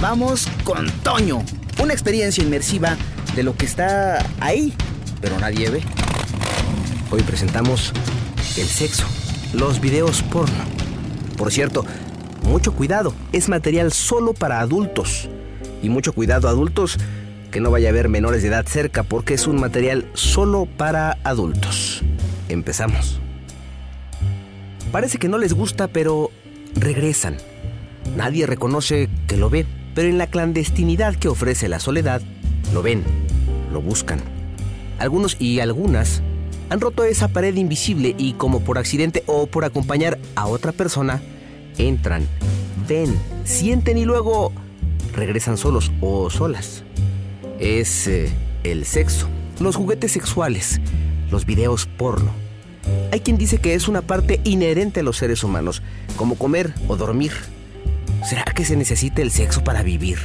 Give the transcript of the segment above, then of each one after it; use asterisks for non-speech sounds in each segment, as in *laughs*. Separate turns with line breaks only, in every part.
Vamos con Toño, una experiencia inmersiva de lo que está ahí, pero nadie ve. Hoy presentamos el sexo, los videos porno. Por cierto, mucho cuidado, es material solo para adultos. Y mucho cuidado adultos, que no vaya a haber menores de edad cerca porque es un material solo para adultos. Empezamos. Parece que no les gusta, pero regresan. Nadie reconoce que lo ve, pero en la clandestinidad que ofrece la soledad, lo ven, lo buscan. Algunos y algunas han roto esa pared invisible y como por accidente o por acompañar a otra persona, entran, ven, sienten y luego regresan solos o solas. Es eh, el sexo, los juguetes sexuales, los videos porno. Hay quien dice que es una parte inherente a los seres humanos, como comer o dormir. ¿Será que se necesita el sexo para vivir?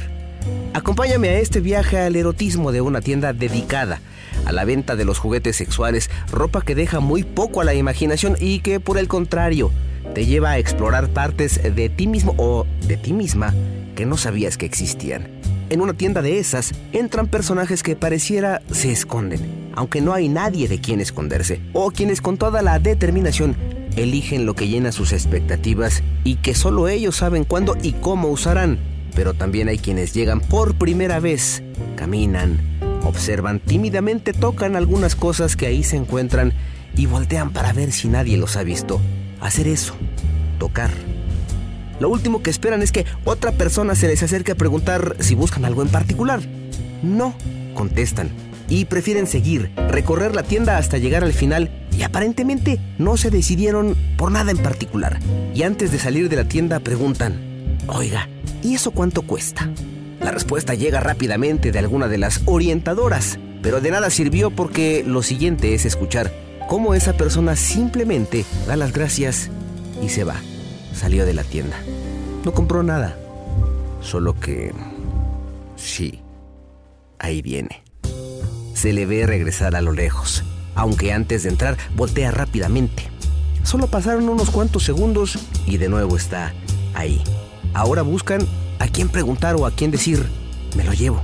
Acompáñame a este viaje al erotismo de una tienda dedicada a la venta de los juguetes sexuales, ropa que deja muy poco a la imaginación y que por el contrario te lleva a explorar partes de ti mismo o de ti misma que no sabías que existían. En una tienda de esas entran personajes que pareciera se esconden, aunque no hay nadie de quien esconderse, o quienes con toda la determinación eligen lo que llena sus expectativas y que solo ellos saben cuándo y cómo usarán. Pero también hay quienes llegan por primera vez, caminan, observan tímidamente, tocan algunas cosas que ahí se encuentran y voltean para ver si nadie los ha visto. Hacer eso, tocar. Lo último que esperan es que otra persona se les acerque a preguntar si buscan algo en particular. No, contestan. Y prefieren seguir, recorrer la tienda hasta llegar al final y aparentemente no se decidieron por nada en particular. Y antes de salir de la tienda preguntan, oiga, ¿y eso cuánto cuesta? La respuesta llega rápidamente de alguna de las orientadoras, pero de nada sirvió porque lo siguiente es escuchar cómo esa persona simplemente da las gracias y se va. Salió de la tienda. No compró nada. Solo que... Sí, ahí viene. Se le ve regresar a lo lejos, aunque antes de entrar voltea rápidamente. Solo pasaron unos cuantos segundos y de nuevo está ahí. Ahora buscan a quién preguntar o a quién decir, me lo llevo.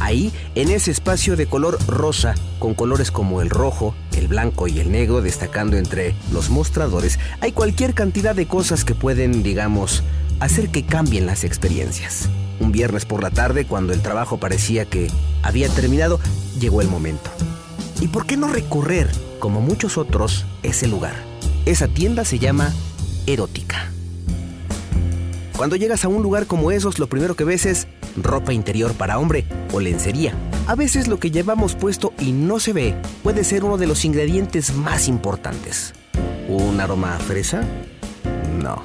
Ahí, en ese espacio de color rosa, con colores como el rojo, el blanco y el negro destacando entre los mostradores, hay cualquier cantidad de cosas que pueden, digamos, hacer que cambien las experiencias. Un viernes por la tarde, cuando el trabajo parecía que había terminado, llegó el momento. ¿Y por qué no recorrer, como muchos otros, ese lugar? Esa tienda se llama Erótica. Cuando llegas a un lugar como esos, lo primero que ves es ropa interior para hombre o lencería. A veces lo que llevamos puesto y no se ve puede ser uno de los ingredientes más importantes. ¿Un aroma a fresa? No.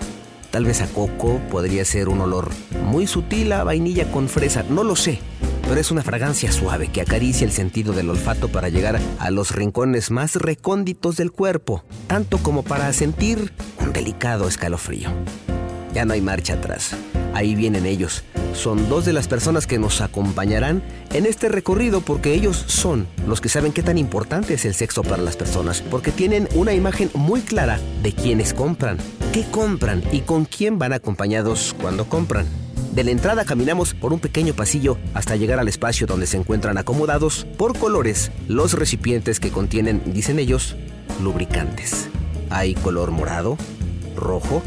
Tal vez a coco podría ser un olor muy sutil a vainilla con fresa, no lo sé. Pero es una fragancia suave que acaricia el sentido del olfato para llegar a los rincones más recónditos del cuerpo, tanto como para sentir un delicado escalofrío. Ya no hay marcha atrás. Ahí vienen ellos. Son dos de las personas que nos acompañarán en este recorrido porque ellos son los que saben qué tan importante es el sexo para las personas, porque tienen una imagen muy clara de quiénes compran, qué compran y con quién van acompañados cuando compran. De la entrada caminamos por un pequeño pasillo hasta llegar al espacio donde se encuentran acomodados por colores los recipientes que contienen, dicen ellos, lubricantes. Hay color morado, rojo,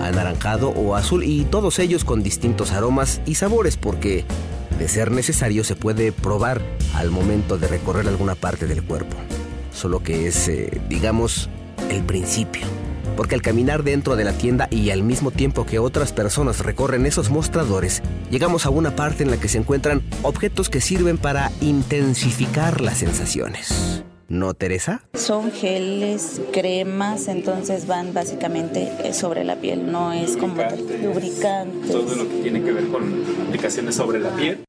anaranjado o azul y todos ellos con distintos aromas y sabores porque, de ser necesario, se puede probar al momento de recorrer alguna parte del cuerpo. Solo que es, eh, digamos, el principio. Porque al caminar dentro de la tienda y al mismo tiempo que otras personas recorren esos mostradores, llegamos a una parte en la que se encuentran objetos que sirven para intensificar las sensaciones. ¿No, Teresa?
Son geles, cremas, entonces van básicamente eh, sobre la piel, no es como lubricantes.
Todo lo que tiene que ver con aplicaciones sobre la piel.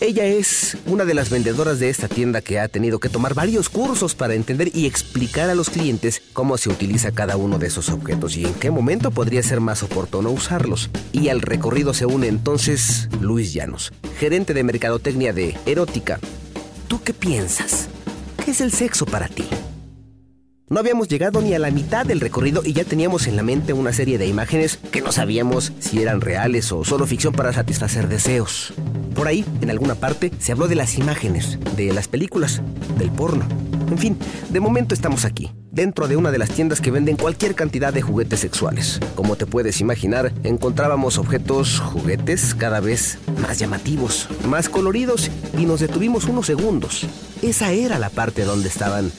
Ella es una de las vendedoras de esta tienda que ha tenido que tomar varios cursos para entender y explicar a los clientes cómo se utiliza cada uno de esos objetos y en qué momento podría ser más oportuno usarlos. Y al recorrido se une entonces Luis Llanos, gerente de mercadotecnia de Erótica. ¿Tú qué piensas? ¿Qué es el sexo para ti? No habíamos llegado ni a la mitad del recorrido y ya teníamos en la mente una serie de imágenes que no sabíamos si eran reales o solo ficción para satisfacer deseos. Por ahí, en alguna parte, se habló de las imágenes, de las películas, del porno. En fin, de momento estamos aquí, dentro de una de las tiendas que venden cualquier cantidad de juguetes sexuales. Como te puedes imaginar, encontrábamos objetos, juguetes cada vez más llamativos, más coloridos y nos detuvimos unos segundos. Esa era la parte donde estaban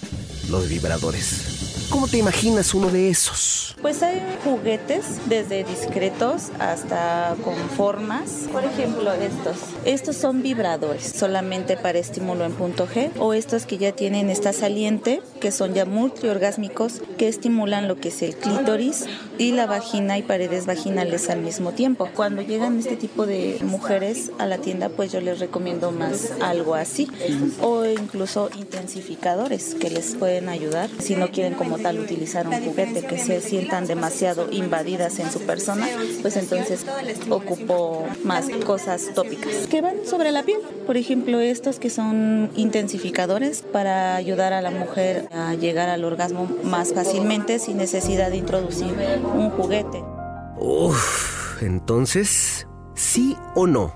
los vibradores. ¿Cómo te imaginas uno de esos?
Pues hay juguetes desde discretos hasta con formas. Por ejemplo, estos. Estos son vibradores solamente para estímulo en punto G o estos que ya tienen esta saliente que son ya multiorgásmicos que estimulan lo que es el clítoris y la vagina y paredes vaginales al mismo tiempo. Cuando llegan este tipo de mujeres a la tienda, pues yo les recomiendo más algo así o incluso intensificadores que les pueden ayudar si no quieren como tal utilizar un juguete que se sientan demasiado invadidas en su persona, pues entonces ocupo más cosas tópicas que van sobre la piel. Por ejemplo, estos que son intensificadores para ayudar a la mujer a llegar al orgasmo más fácilmente sin necesidad de introducir un juguete.
Uf, entonces, ¿sí o no?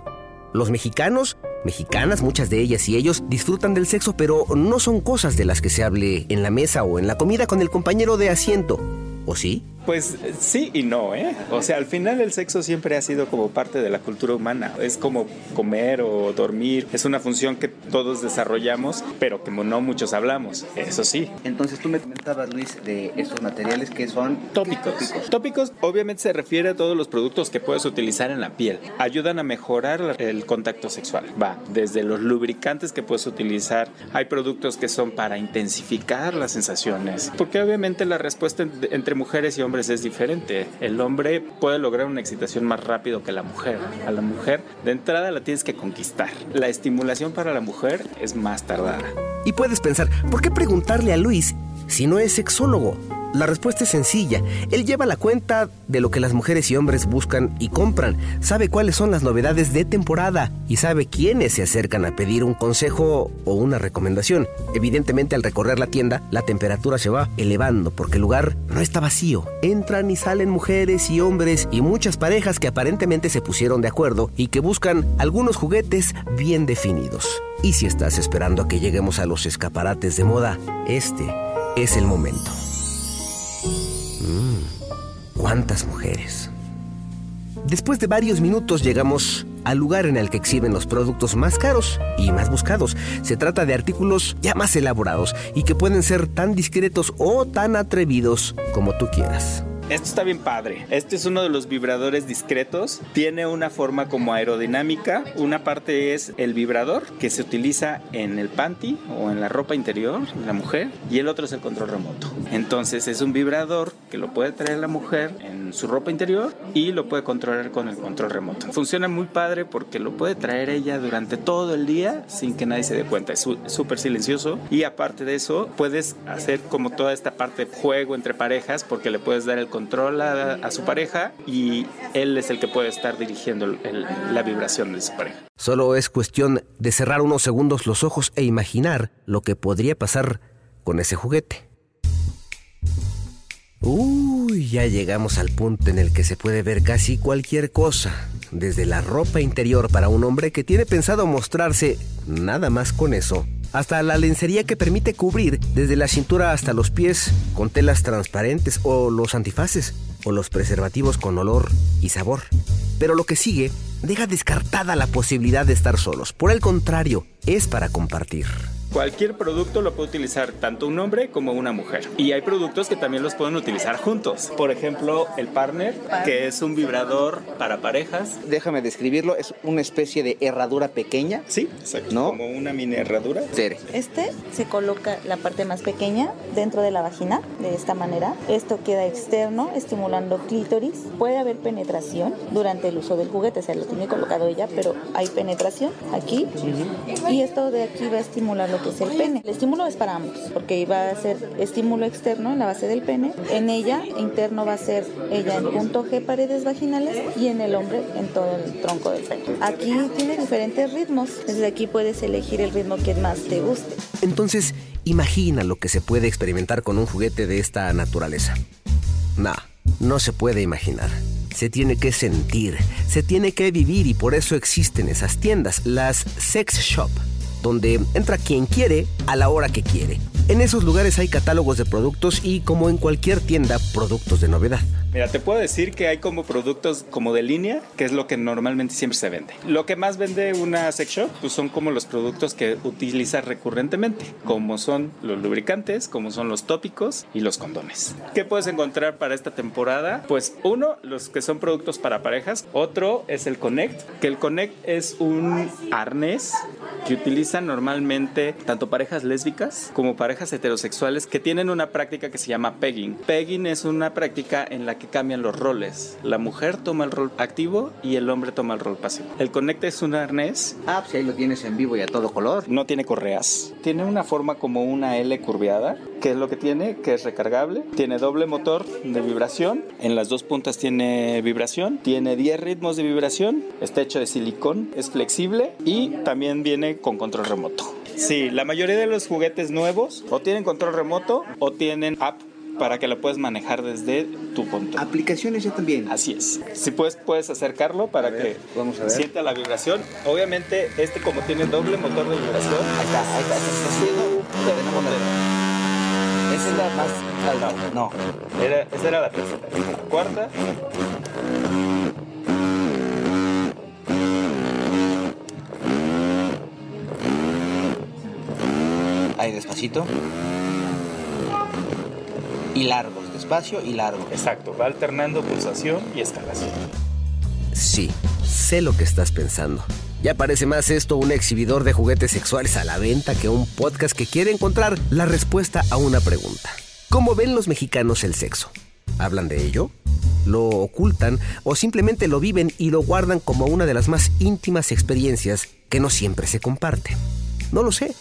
Los mexicanos mexicanas, muchas de ellas y ellos disfrutan del sexo, pero no son cosas de las que se hable en la mesa o en la comida con el compañero de asiento. ¿O sí?
Pues sí y no, ¿eh? O sea, al final el sexo siempre ha sido como parte de la cultura humana. Es como comer o dormir. Es una función que todos desarrollamos, pero que no muchos hablamos. Eso sí.
Entonces tú me comentabas, Luis, de estos materiales que son
tópicos. Tópicos, tópicos obviamente se refiere a todos los productos que puedes utilizar en la piel. Ayudan a mejorar el contacto sexual. Va, desde los lubricantes que puedes utilizar. Hay productos que son para intensificar las sensaciones. Porque obviamente la respuesta entre mujeres y hombres es diferente. El hombre puede lograr una excitación más rápido que la mujer. A la mujer, de entrada, la tienes que conquistar. La estimulación para la mujer es más tardada.
Y puedes pensar, ¿por qué preguntarle a Luis si no es sexólogo? La respuesta es sencilla. Él lleva la cuenta de lo que las mujeres y hombres buscan y compran, sabe cuáles son las novedades de temporada y sabe quiénes se acercan a pedir un consejo o una recomendación. Evidentemente al recorrer la tienda, la temperatura se va elevando porque el lugar no está vacío. Entran y salen mujeres y hombres y muchas parejas que aparentemente se pusieron de acuerdo y que buscan algunos juguetes bien definidos. Y si estás esperando a que lleguemos a los escaparates de moda, este es el momento. ¿Cuántas mujeres? Después de varios minutos llegamos al lugar en el que exhiben los productos más caros y más buscados. Se trata de artículos ya más elaborados y que pueden ser tan discretos o tan atrevidos como tú quieras.
Esto está bien padre. Este es uno de los vibradores discretos. Tiene una forma como aerodinámica. Una parte es el vibrador que se utiliza en el panty o en la ropa interior de la mujer y el otro es el control remoto. Entonces es un vibrador que lo puede traer la mujer en su ropa interior y lo puede controlar con el control remoto. Funciona muy padre porque lo puede traer ella durante todo el día sin que nadie se dé cuenta. Es súper silencioso y aparte de eso puedes hacer como toda esta parte de juego entre parejas porque le puedes dar el control controla a, su pareja y él es el que puede estar dirigiendo la vibración de su pareja.
Solo es cuestión de cerrar unos segundos los ojos e imaginar lo que podría pasar con ese juguete. Uy, ya llegamos al punto en el que se puede ver casi cualquier cosa, desde la ropa interior para un hombre que tiene pensado mostrarse nada más con eso, hasta la lencería que permite cubrir desde la cintura hasta los pies con telas transparentes o los antifaces o los preservativos con olor y sabor. Pero lo que sigue deja descartada la posibilidad de estar solos. Por el contrario, es para compartir.
Cualquier producto lo puede utilizar tanto un hombre como una mujer. Y hay productos que también los pueden utilizar juntos. Por ejemplo, el partner, que es un vibrador para parejas.
Déjame describirlo, es una especie de herradura pequeña.
Sí, exacto. ¿No? Como una mini herradura.
Este se coloca la parte más pequeña dentro de la vagina, de esta manera. Esto queda externo, estimulando clítoris. Puede haber penetración durante el uso del juguete, o sea, lo tiene colocado ella, pero hay penetración aquí. Y esto de aquí va a estimular lo que es el pene. El estímulo es para ambos, porque va a ser estímulo externo en la base del pene. En ella, interno va a ser ella en punto G, paredes vaginales, y en el hombre en todo el tronco del pene. Aquí tiene diferentes ritmos. Desde aquí puedes elegir el ritmo que más te guste.
Entonces, Imagina lo que se puede experimentar con un juguete de esta naturaleza. Nah, no se puede imaginar. Se tiene que sentir, se tiene que vivir y por eso existen esas tiendas, las sex shop, donde entra quien quiere a la hora que quiere. En esos lugares hay catálogos de productos y como en cualquier tienda, productos de novedad.
Mira, te puedo decir que hay como productos como de línea, que es lo que normalmente siempre se vende. Lo que más vende una sex shop pues son como los productos que utilizas recurrentemente, como son los lubricantes, como son los tópicos y los condones. ¿Qué puedes encontrar para esta temporada? Pues uno, los que son productos para parejas. Otro es el Connect, que el Connect es un arnés que utilizan normalmente tanto parejas lésbicas como parejas heterosexuales que tienen una práctica que se llama pegging. Pegging es una práctica en la que cambian los roles. La mujer toma el rol activo y el hombre toma el rol pasivo. El Connect es un arnés.
Ah, pues ahí lo tienes en vivo y a todo color.
No tiene correas. Tiene una forma como una L curveada, que es lo que tiene, que es recargable. Tiene doble motor de vibración. En las dos puntas tiene vibración. Tiene 10 ritmos de vibración. Está hecho de silicón. Es flexible y también viene con control remoto. Sí, la mayoría de los juguetes nuevos o tienen control remoto o tienen app para que lo puedas manejar desde tu punto.
Aplicaciones ya también.
Así es. Si puedes, puedes acercarlo para que
vamos a ver.
sienta la vibración. Obviamente, este como tiene doble motor de vibración.
Ahí está, ahí está, está haciendo. Tenemos la- Esa es la más. No.
Era, esa era la tercera. Cuarta.
Y largos, despacio y largo.
Exacto, va alternando pulsación y escalación.
Sí, sé lo que estás pensando. Ya parece más esto un exhibidor de juguetes sexuales a la venta que un podcast que quiere encontrar la respuesta a una pregunta. ¿Cómo ven los mexicanos el sexo? ¿Hablan de ello? ¿Lo ocultan o simplemente lo viven y lo guardan como una de las más íntimas experiencias que no siempre se comparte? No lo sé.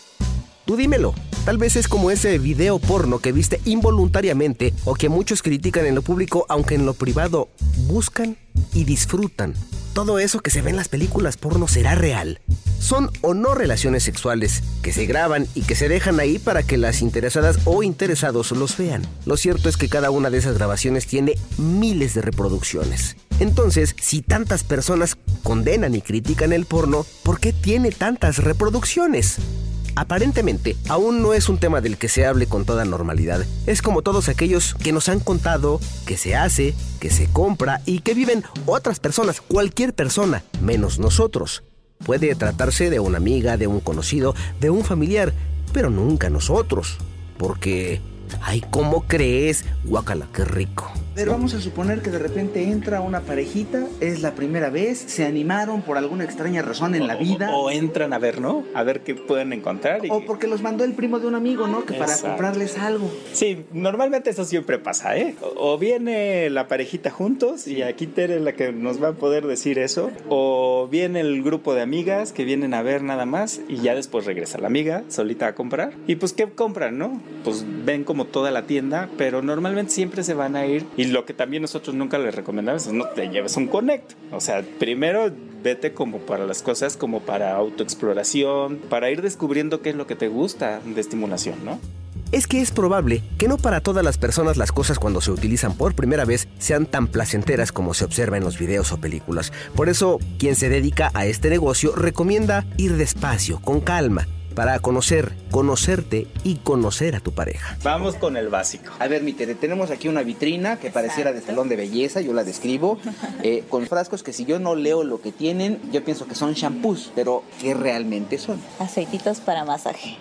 Dímelo. Tal vez es como ese video porno que viste involuntariamente o que muchos critican en lo público aunque en lo privado buscan y disfrutan. Todo eso que se ve en las películas porno será real. Son o no relaciones sexuales que se graban y que se dejan ahí para que las interesadas o interesados los vean. Lo cierto es que cada una de esas grabaciones tiene miles de reproducciones. Entonces, si tantas personas condenan y critican el porno, ¿por qué tiene tantas reproducciones? Aparentemente, aún no es un tema del que se hable con toda normalidad. Es como todos aquellos que nos han contado que se hace, que se compra y que viven otras personas, cualquier persona, menos nosotros. Puede tratarse de una amiga, de un conocido, de un familiar, pero nunca nosotros. Porque, ay, ¿cómo crees? Guácala, qué rico.
Pero vamos a suponer que de repente entra una parejita, es la primera vez, se animaron por alguna extraña razón en la vida.
O, o entran a ver, ¿no? A ver qué pueden encontrar. y-
O porque los mandó el primo de un amigo, ¿no? Que para
Exacto.
comprarles algo.
Sí, normalmente eso siempre pasa, ¿eh? O o viene la parejita juntos y aquí Tere es la que nos va a poder decir eso. O viene el grupo de amigas que vienen a ver nada más y ya después regresa la amiga solita a comprar. Y pues, ¿qué compran, no? Pues ven como toda la tienda, pero normalmente siempre se van a ir. Y lo que también nosotros nunca les recomendamos es no te lleves un Connect. O sea, primero vete como para las cosas, como para autoexploración, para ir descubriendo qué es lo que te gusta de estimulación, ¿no?
Es que es probable que no para todas las personas las cosas cuando se utilizan por primera vez sean tan placenteras como se observa en los videos o películas. Por eso, quien se dedica a este negocio recomienda ir despacio, con calma, para conocer, conocerte y conocer a tu pareja.
Vamos con el básico.
A ver, mi Tere, tenemos aquí una vitrina que pareciera de salón de belleza, yo la describo, *laughs* eh, con frascos que si yo no leo lo que tienen, yo pienso que son shampoos, pero ¿qué realmente son?
Aceititos para masaje.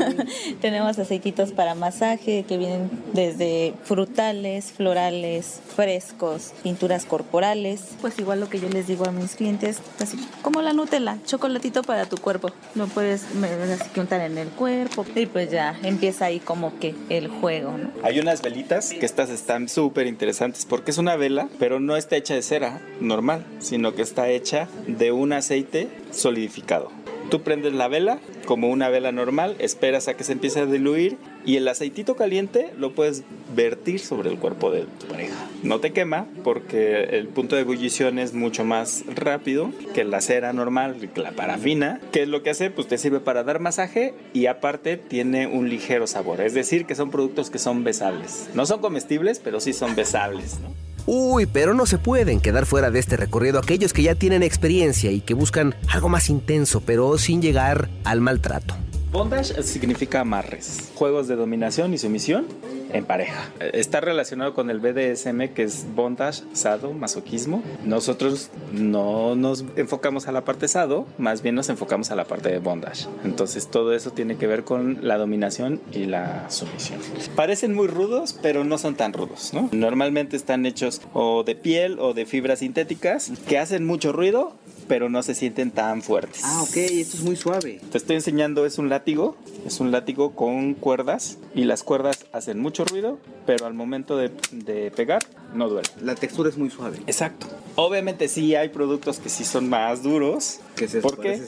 *laughs* Tenemos aceititos para masaje que vienen desde frutales, florales, frescos, pinturas corporales. Pues igual lo que yo les digo a mis clientes, así como la Nutella, chocolatito para tu cuerpo. Lo puedes me- así que untar en el cuerpo y pues ya empieza ahí como que el juego.
Hay unas velitas que estas están súper interesantes porque es una vela, pero no está hecha de cera normal, sino que está hecha de un aceite solidificado. Tú prendes la vela como una vela normal, esperas a que se empiece a diluir y el aceitito caliente lo puedes vertir sobre el cuerpo de tu pareja. No te quema porque el punto de ebullición es mucho más rápido que la cera normal, la parafina. ¿Qué es lo que hace? Pues te sirve para dar masaje y aparte tiene un ligero sabor. Es decir, que son productos que son besables. No son comestibles, pero sí son besables.
Uy, pero no se pueden quedar fuera de este recorrido aquellos que ya tienen experiencia y que buscan algo más intenso, pero sin llegar al maltrato.
Bondage significa amarres, juegos de dominación y sumisión en pareja. Está relacionado con el BDSM que es bondage, sado, masoquismo. Nosotros no nos enfocamos a la parte sado, más bien nos enfocamos a la parte de bondage. Entonces todo eso tiene que ver con la dominación y la sumisión. Parecen muy rudos, pero no son tan rudos, ¿no? Normalmente están hechos o de piel o de fibras sintéticas que hacen mucho ruido, pero no se sienten tan fuertes.
Ah, ok, esto es muy suave.
Te estoy enseñando, es un látigo, es un látigo con cuerdas y las cuerdas hacen mucho ruido, pero al momento de, de pegar no duele.
La textura es muy suave.
Exacto. Obviamente sí hay productos que sí son más duros.
Que se
porque.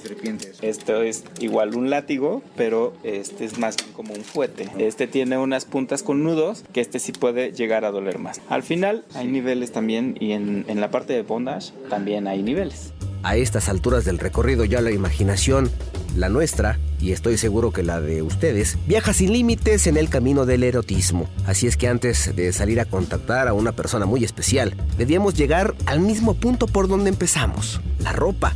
Esto es igual un látigo, pero este es más como un fuete. Este tiene unas puntas con nudos que este sí puede llegar a doler más. Al final hay niveles también y en, en la parte de bondage también hay niveles.
A estas alturas del recorrido ya la imaginación, la nuestra, y estoy seguro que la de ustedes, viaja sin límites en el camino del erotismo. Así es que antes de salir a contactar a una persona muy especial, debíamos llegar al mismo punto por donde empezamos, la ropa,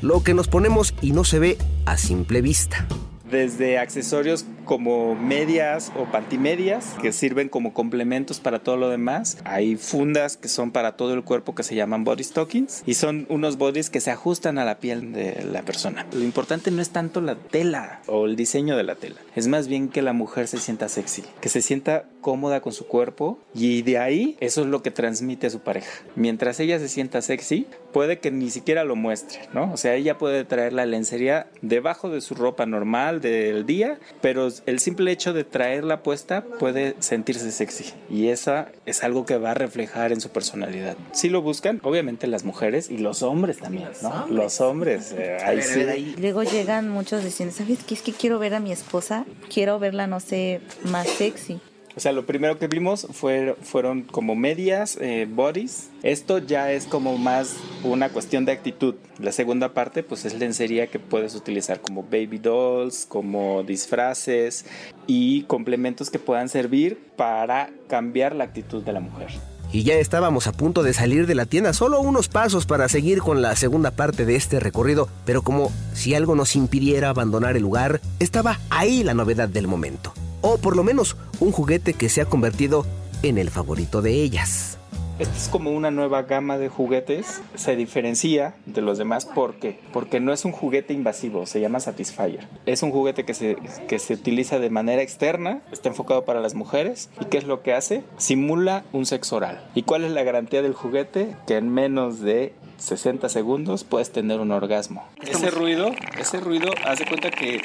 lo que nos ponemos y no se ve a simple vista
desde accesorios como medias o pantimedias que sirven como complementos para todo lo demás. Hay fundas que son para todo el cuerpo que se llaman body stockings y son unos bodies que se ajustan a la piel de la persona. Lo importante no es tanto la tela o el diseño de la tela, es más bien que la mujer se sienta sexy, que se sienta cómoda con su cuerpo y de ahí eso es lo que transmite a su pareja. Mientras ella se sienta sexy, puede que ni siquiera lo muestre, ¿no? O sea, ella puede traer la lencería debajo de su ropa normal del día, pero el simple hecho de traerla puesta puede sentirse sexy y esa es algo que va a reflejar en su personalidad. Si lo buscan, obviamente las mujeres y los hombres también, ¿no? Los hombres, eh, ahí sí.
Luego llegan muchos diciendo, ¿sabes qué? Es que quiero ver a mi esposa, quiero verla, no sé, más sexy.
O sea, lo primero que vimos fue, fueron como medias, eh, bodies. Esto ya es como más una cuestión de actitud. La segunda parte, pues es lencería que puedes utilizar como baby dolls, como disfraces y complementos que puedan servir para cambiar la actitud de la mujer.
Y ya estábamos a punto de salir de la tienda, solo unos pasos para seguir con la segunda parte de este recorrido, pero como si algo nos impidiera abandonar el lugar, estaba ahí la novedad del momento o por lo menos un juguete que se ha convertido en el favorito de ellas.
Este es como una nueva gama de juguetes. Se diferencia de los demás ¿por qué? porque no es un juguete invasivo, se llama Satisfyer. Es un juguete que se, que se utiliza de manera externa, está enfocado para las mujeres. ¿Y qué es lo que hace? Simula un sexo oral. ¿Y cuál es la garantía del juguete? Que en menos de 60 segundos puedes tener un orgasmo. Ese ruido, ese ruido, haz de cuenta que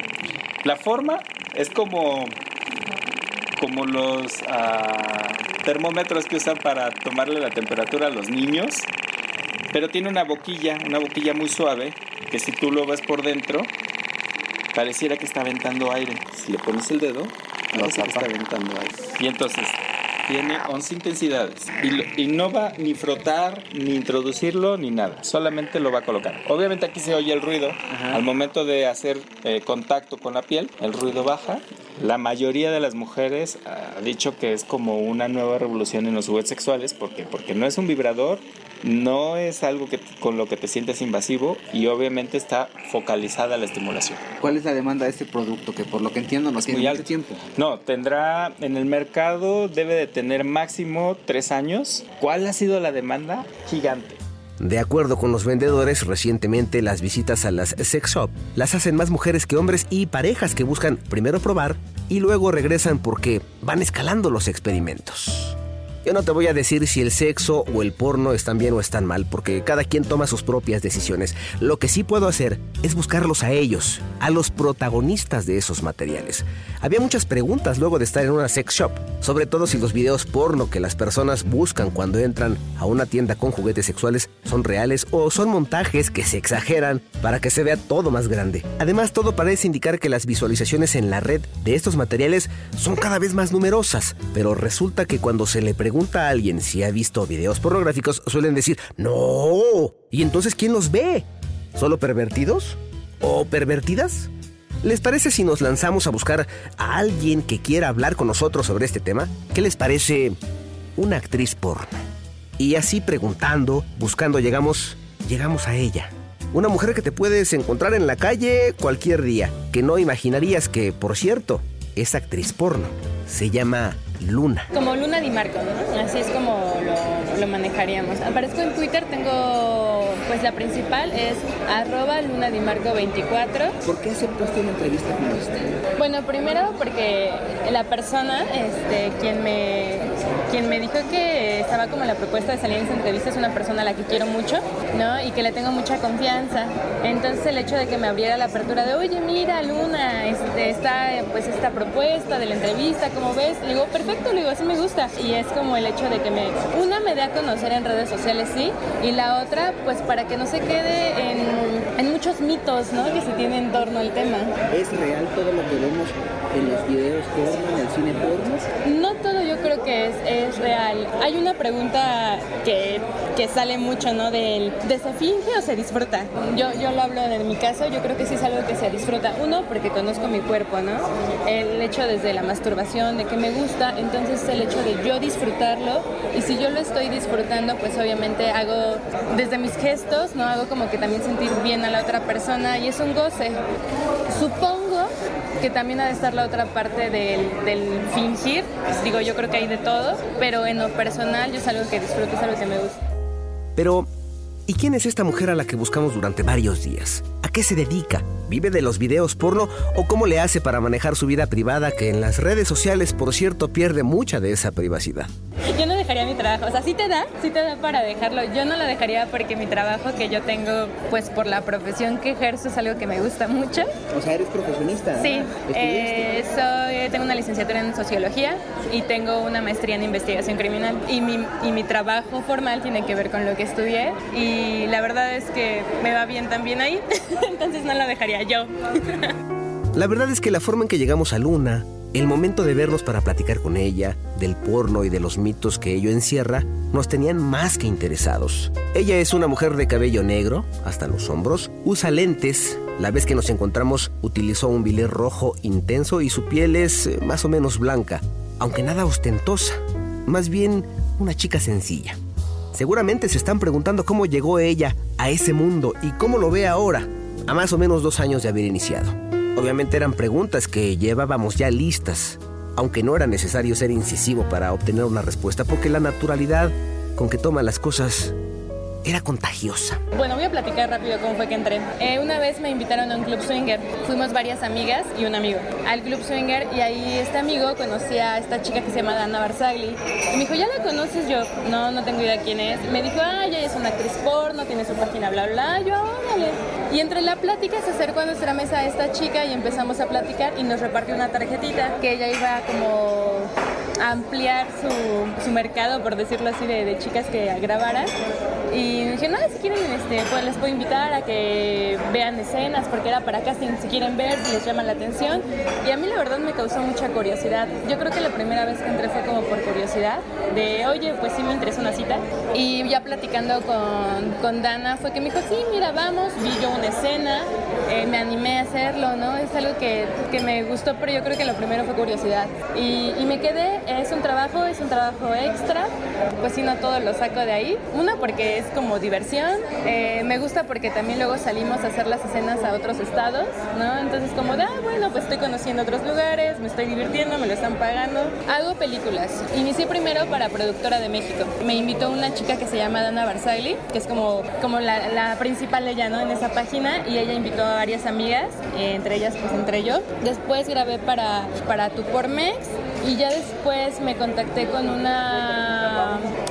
la forma es como como los ah, termómetros que usan para tomarle la temperatura a los niños, pero tiene una boquilla, una boquilla muy suave, que si tú lo ves por dentro, pareciera que está aventando aire. Si le pones el dedo, parece que está aventando aire. Y entonces tiene 11 intensidades y, y, no va ni frotar, ni introducirlo, ni nada. Solamente lo va a colocar. Obviamente aquí se oye el ruido. Al momento de hacer eh, contacto con la piel, el ruido baja. La mayoría de las mujeres ha dicho que es como una nueva revolución en los juguetes sexuales. ¿Por qué? Porque no es un vibrador, no es algo que, con lo que te sientes invasivo y obviamente está focalizada la estimulación.
¿Cuál es la demanda de este producto? Que por lo que entiendo no es tiene mucho tiempo.
No, tendrá en el mercado, debe de tener máximo tres años. ¿Cuál ha sido la demanda? Gigante.
De acuerdo con los vendedores, recientemente las visitas a las sex shop las hacen más mujeres que hombres y parejas que buscan primero probar y luego regresan porque van escalando los experimentos. Yo no te voy a decir si el sexo o el porno están bien o están mal, porque cada quien toma sus propias decisiones. Lo que sí puedo hacer es buscarlos a ellos, a los protagonistas de esos materiales. Había muchas preguntas luego de estar en una sex shop, sobre todo si los videos porno que las personas buscan cuando entran a una tienda con juguetes sexuales son reales o son montajes que se exageran para que se vea todo más grande. Además, todo parece indicar que las visualizaciones en la red de estos materiales son cada vez más numerosas, pero resulta que cuando se le pregunta pregunta a alguien si ha visto videos pornográficos, suelen decir, no. ¿Y entonces quién los ve? ¿Solo pervertidos? ¿O pervertidas? ¿Les parece si nos lanzamos a buscar a alguien que quiera hablar con nosotros sobre este tema? ¿Qué les parece una actriz porno? Y así preguntando, buscando, llegamos, llegamos a ella. Una mujer que te puedes encontrar en la calle cualquier día, que no imaginarías que, por cierto, es actriz porno. Se llama Luna.
Como Luna Di Marco, ¿no? Así es como lo, manejaríamos. Aparezco en Twitter, tengo, pues la principal es arroba Luna Di Marco 24.
¿Por qué aceptaste una entrevista como esta?
Bueno, primero porque la persona, este, quien me, quien me dijo que estaba como la propuesta de salir en esa entrevista es una persona a la que quiero mucho, ¿no? Y que le tengo mucha confianza. Entonces el hecho de que me abriera la apertura de, oye, mira, Luna, este, está pues esta propuesta de la entrevista, ¿cómo ves? Le digo, perfecto le digo, así me gusta. Y es como el hecho de que me, una me dé a conocer en redes sociales, sí, y la otra, pues para que no se quede en, en muchos mitos, ¿no? Que se tiene en torno al tema.
¿Es real todo lo que vemos en los videos porno, en el cine porno?
No todo yo creo que es, es real. Hay una pregunta que, que sale mucho, ¿no? Del, ¿de se finge o se disfruta? Yo, yo lo hablo de mi caso, yo creo que sí es algo que se disfruta. Uno, porque conozco mi cuerpo, ¿no? El hecho desde la masturbación, de que me gusta, entonces el hecho de yo disfrutarlo, y si yo lo estoy disfrutando, pues obviamente hago desde mis gestos, ¿no? Hago como que también sentir bien a la otra persona y es un goce. Supongo que también ha de estar la otra parte del, fingir. Digo, yo creo que hay de todo, pero en lo personal yo es algo que disfruto, es algo que me gusta.
Pero, ¿y quién es esta mujer a la que buscamos durante varios días? ¿A qué se dedica? ¿Vive de los videos porno o cómo le hace para manejar su vida privada que en las redes sociales, por cierto, pierde mucha de esa privacidad?
Yo no dejaría mi trabajo, o sea, sí te da, sí te da para dejarlo. Yo no lo dejaría porque mi trabajo que yo tengo, pues por la profesión que ejerzo es algo que me gusta mucho.
O sea, eres profesionista.
Sí, eh, soy, tengo una licenciatura en sociología y tengo una maestría en investigación criminal y mi, y mi trabajo formal tiene que ver con lo que estudié y la verdad es que me va bien también ahí, *laughs* entonces no lo dejaría yo.
La verdad es que la forma en que llegamos a Luna, el momento de vernos para platicar con ella, del porno y de los mitos que ello encierra, nos tenían más que interesados. Ella es una mujer de cabello negro, hasta los hombros, usa lentes, la vez que nos encontramos utilizó un bilé rojo intenso y su piel es eh, más o menos blanca, aunque nada ostentosa, más bien una chica sencilla. Seguramente se están preguntando cómo llegó ella a ese mundo y cómo lo ve ahora, a más o menos dos años de haber iniciado. Obviamente eran preguntas que llevábamos ya listas, aunque no era necesario ser incisivo para obtener una respuesta, porque la naturalidad con que toma las cosas era contagiosa.
Bueno, voy a platicar rápido cómo fue que entré. Eh, una vez me invitaron a un club swinger. Fuimos varias amigas y un amigo al club swinger y ahí este amigo conocía a esta chica que se llama Dana Barzagli. Y me dijo, ¿ya la conoces? Yo, no, no tengo idea quién es. Me dijo, ah, ella es una actriz porno, tiene su página, bla, bla. Yo, órale. Y entre la plática se acercó a nuestra mesa esta chica y empezamos a platicar y nos repartió una tarjetita que ella iba como a ampliar su, su mercado, por decirlo así, de, de chicas que grabaran. Y dije, no, si quieren, este, pues les puedo invitar a que vean escenas, porque era para casting, si quieren ver, si les llama la atención. Y a mí la verdad me causó mucha curiosidad. Yo creo que la primera vez que entré fue como por curiosidad, de, oye, pues sí me interesa una cita. Y ya platicando con, con Dana fue que me dijo, sí, mira, vamos, vi yo una escena, eh, me animé a hacerlo, ¿no? Es algo que, que, me gustó, pero yo creo que lo primero fue curiosidad. Y, y me quedé, es un trabajo, es un trabajo extra, pues si no todo lo saco de ahí. Una porque es como diversión. Eh, me gusta porque también luego salimos a hacer las escenas a otros estados, ¿no? Entonces como ah, bueno, pues estoy conociendo otros lugares, me estoy divirtiendo, me lo están pagando. Hago películas. Inicié primero para Productora de México. Me invitó una chica que se llama Dana Barzagli, que es como, como la, la principal de ella, ¿no? En esa página y ella invitó a varias amigas, entre ellas pues entre yo. Después grabé para, para Tupormex y ya después me contacté con una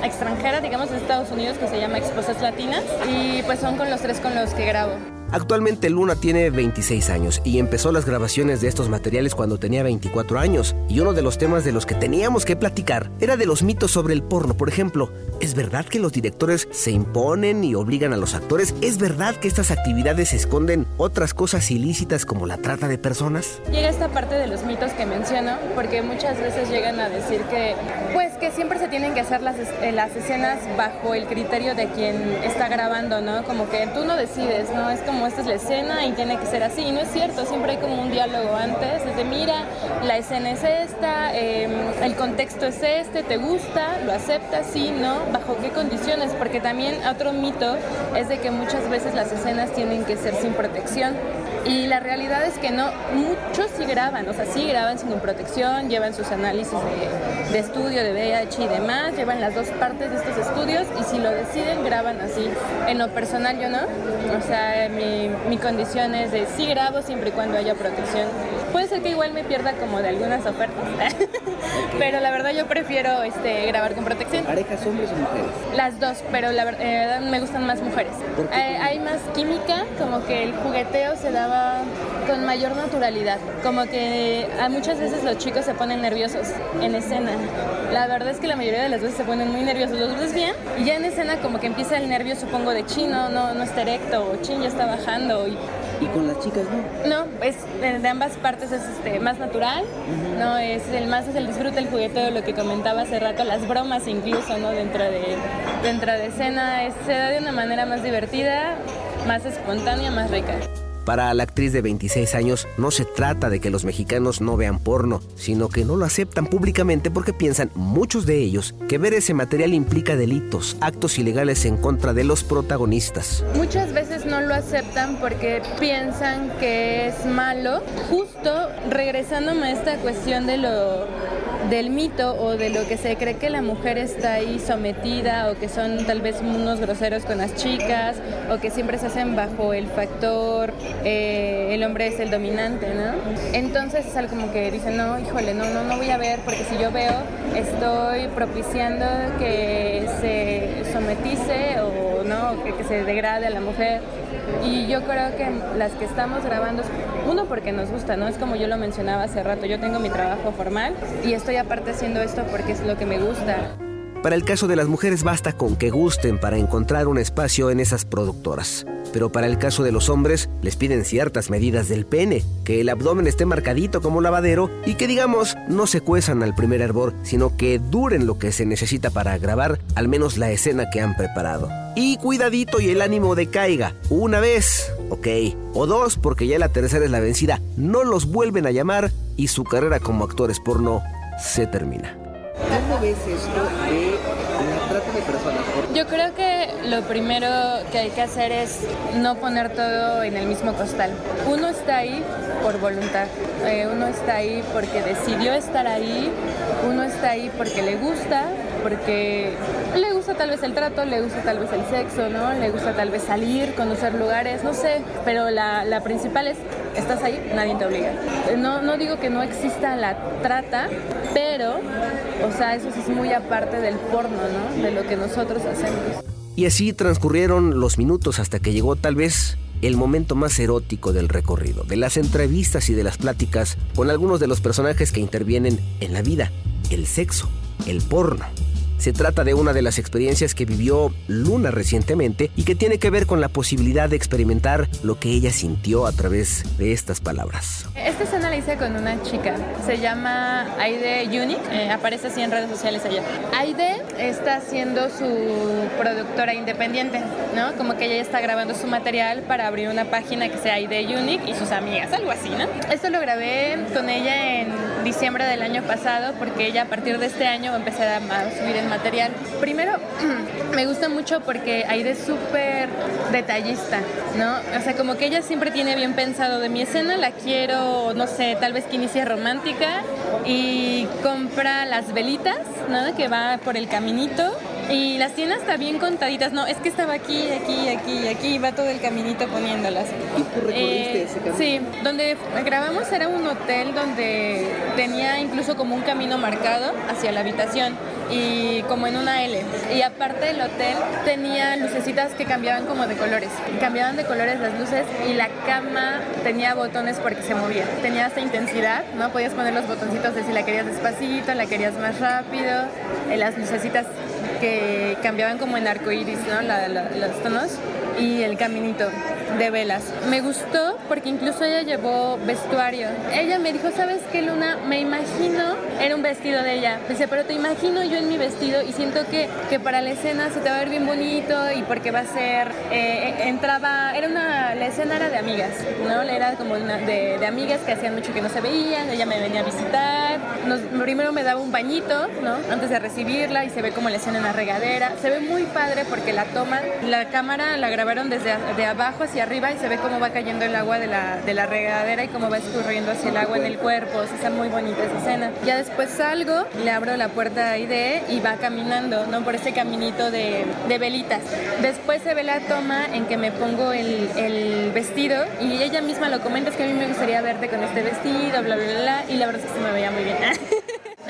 extranjera, digamos, de Estados Unidos, que se llama Exposas Latinas. Y pues son con los tres con los que grabo.
Actualmente Luna tiene 26 años y empezó las grabaciones de estos materiales cuando tenía 24 años. Y uno de los temas de los que teníamos que platicar era de los mitos sobre el porno. Por ejemplo, ¿es verdad que los directores se imponen y obligan a los actores? ¿Es verdad que estas actividades esconden otras cosas ilícitas como la trata de personas?
Llega esta parte de los mitos que menciono, porque muchas veces llegan a decir que, pues que siempre se tienen que hacer las, eh, las escenas bajo el criterio de quien está grabando, ¿no? Como que tú no decides, ¿no? Es como esta es la escena y tiene que ser así. Y no es cierto, siempre hay como un diálogo antes, desde mira, la escena es esta, em, el contexto es este, te gusta, lo aceptas, sí, no, bajo qué condiciones, porque también otro mito es de que muchas veces las escenas tienen que ser sin protección. Y la realidad es que no, muchos sí graban, o sea, sí graban sin protección, llevan sus análisis de, de, estudio, de VIH y demás, llevan las dos partes de estos estudios y si lo deciden, graban así. En lo personal yo no, o sea, mi, mi condición es de sí grabo siempre y cuando haya protección. Puede ser que igual me pierda como de algunas ofertas, *laughs* pero la verdad yo prefiero este, grabar con protección.
¿Parejas hombres o mujeres?
Las dos, pero la verdad eh, me gustan más mujeres. Eh, hay más química, como que el jugueteo se daba con mayor naturalidad, como que a muchas veces los chicos se ponen nerviosos en escena. La verdad es que la mayoría de las veces se ponen muy nerviosos, los ves bien y ya en escena como que empieza el nervio supongo de chino, no, no está erecto o chin ya está bajando y
¿Y con las chicas no?
No, es de, ambas partes es este, más natural, uh -huh. no es el más es el disfrute, el jugueteo, lo que comentaba hace rato, las bromas incluso, ¿no? Dentro de dentro de escena es, se da de una manera más divertida, más espontánea, más rica.
Para la actriz de 26 años no se trata de que los mexicanos no vean porno, sino que no lo aceptan públicamente porque piensan muchos de ellos que ver ese material implica delitos, actos ilegales en contra de los protagonistas.
Muchas veces no lo aceptan porque piensan que es malo. Justo regresándome a esta cuestión de lo del mito o de lo que se cree que la mujer está ahí sometida o que son tal vez unos groseros con las chicas o que siempre se hacen bajo el factor eh, el hombre es el dominante, ¿no? Entonces es algo como que dicen, no, híjole, no, no, no voy a ver porque si yo veo estoy propiciando que se sometice o no, que, que se degrade a la mujer. Y yo creo que las que estamos grabando, uno porque nos gusta, ¿no? Es como yo lo mencionaba hace rato, yo tengo mi trabajo formal y estoy aparte haciendo esto porque es lo que me gusta.
Para el caso de las mujeres basta con que gusten para encontrar un espacio en esas productoras. Pero para el caso de los hombres les piden ciertas medidas del pene, que el abdomen esté marcadito como lavadero y que digamos no se cuezan al primer hervor, sino que duren lo que se necesita para grabar al menos la escena que han preparado. Y cuidadito y el ánimo decaiga. Una vez, ok, o dos porque ya la tercera es la vencida, no los vuelven a llamar y su carrera como actores porno se termina.
¿Cómo ves esto de la de personas?
Yo creo que lo primero que hay que hacer es no poner todo en el mismo costal. Uno está ahí por voluntad, eh, uno está ahí porque decidió estar ahí, uno está ahí porque le gusta, porque le gusta tal vez el trato, le gusta tal vez el sexo, ¿no? Le gusta tal vez salir, conocer lugares, no sé, pero la, principal es, estás ahí, nadie te obliga. No, no digo que no exista la trata, pero, o sea, eso sí es muy aparte del porno, ¿no? De lo que nosotros hacemos.
Y así transcurrieron los minutos hasta que llegó tal vez el momento más erótico del recorrido, de las entrevistas y de las pláticas con algunos de los personajes que intervienen en la vida, el sexo, el porno. Se trata de una de las experiencias que vivió Luna recientemente y que tiene que ver con la posibilidad de experimentar lo que ella sintió a través de estas palabras.
Esta escena la hice con una chica, se llama Aide Unique, eh, aparece así en redes sociales allá. Aide está siendo su productora independiente, ¿no? Como que ella está grabando su material para abrir una página que sea Aide Unique y sus amigas, algo así, ¿no? Esto lo grabé con ella en diciembre del año pasado porque ella a partir de este año empecé a subir el material. Primero, *clears throat* me gusta mucho porque Aide es súper detallista, ¿no? O sea, como que ella siempre tiene bien pensado de mi escena, la quiero, no sé, tal vez que inicie romántica y compra las velitas, ¿no? Que va por el caminito y las tiene hasta bien contaditas, no, es que estaba aquí, aquí, aquí, aquí, va todo el caminito poniéndolas.
¿Y tú recorriste eh, ese camino?
Sí, donde grabamos era un hotel donde tenía incluso como un camino marcado hacia la habitación. Y como en una L. Y aparte el hotel tenía lucecitas que cambiaban como de colores. Cambiaban de colores las luces y la cama tenía botones porque se movía. Tenía esta intensidad, ¿no? Podías poner los botoncitos de si la querías despacito, la querías más rápido, eh, las lucecitas que cambiaban como en arco iris, ¿no? los tonos y el caminito de velas. Me gustó porque incluso ella llevó vestuario. Ella me dijo, ¿sabes qué, Luna? Me imagino, era un vestido de ella. dice, pero te imagino yo en mi vestido y siento que, que para la escena se te va a ver bien bonito y porque va a ser, eh, entraba, era una, la escena era de amigas, ¿no? Era como de, de, amigas que hacían mucho que no se veían, ella me venía a visitar, Nos, primero me daba un bañito, ¿no? Antes de recibirla y se ve como la escena en la regadera. Se ve muy padre porque la toma, la cámara la grabaron desde de abajo hacia arriba y se ve cómo va cayendo el agua de la, de la regadera y cómo va escurriendo hacia el agua en el cuerpo. está muy bonita esa escena. Ya después salgo, le abro la puerta a Ide y va caminando, ¿no? Por ese caminito de, de velitas. Después se ve la toma en que me pongo el, el, vestido y ella misma lo comenta, es que a mí me gustaría verte con este vestido, bla, bla, bla, y la verdad es que se me veía muy bien. *laughs*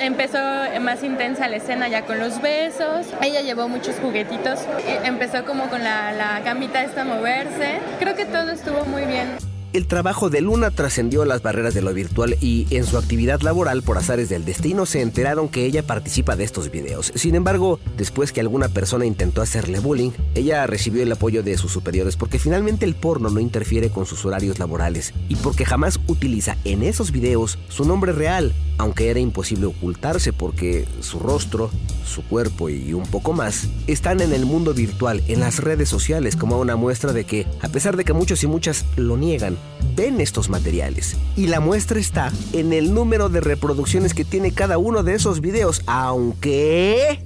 Empezó más intensa la escena ya con los besos. Ella llevó muchos juguetitos. Empezó como con la, la camita esta a moverse. Creo que todo estuvo muy bien.
El trabajo de Luna trascendió las barreras de lo virtual y en su actividad laboral por azares del destino se enteraron que ella participa de estos videos. Sin embargo, después que alguna persona intentó hacerle bullying, ella recibió el apoyo de sus superiores porque finalmente el porno no interfiere con sus horarios laborales y porque jamás utiliza en esos videos su nombre real, aunque era imposible ocultarse porque su rostro, su cuerpo y un poco más están en el mundo virtual, en las redes sociales, como una muestra de que, a pesar de que muchos y muchas lo niegan, ven estos materiales. Y la muestra está en el número de reproducciones que tiene cada uno de esos videos, aunque...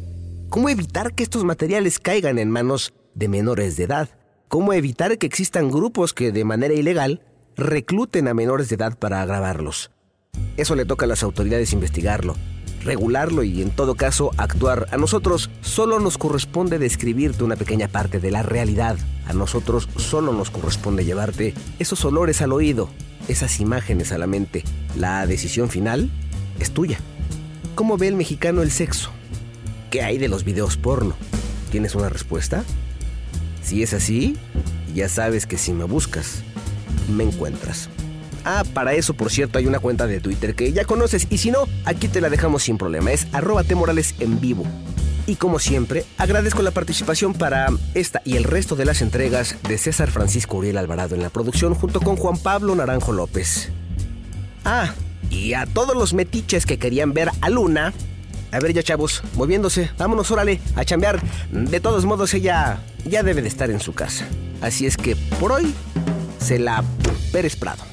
¿Cómo evitar que estos materiales caigan en manos de menores de edad? ¿Cómo evitar que existan grupos que de manera ilegal recluten a menores de edad para grabarlos? Eso le toca a las autoridades investigarlo, regularlo y en todo caso actuar. A nosotros solo nos corresponde describirte una pequeña parte de la realidad. A nosotros solo nos corresponde llevarte esos olores al oído, esas imágenes a la mente. La decisión final es tuya. ¿Cómo ve el mexicano el sexo? ¿Qué hay de los videos porno? ¿Tienes una respuesta? Si es así, ya sabes que si me buscas, me encuentras. Ah, para eso, por cierto, hay una cuenta de Twitter que ya conoces y si no, aquí te la dejamos sin problema. Es arroba en vivo. Y como siempre, agradezco la participación para esta y el resto de las entregas de César Francisco Uriel Alvarado en la producción junto con Juan Pablo Naranjo López. Ah, y a todos los metiches que querían ver a Luna. A ver ya chavos, moviéndose, vámonos órale, a chambear. De todos modos ella ya debe de estar en su casa. Así es que por hoy se la Pérez Prado.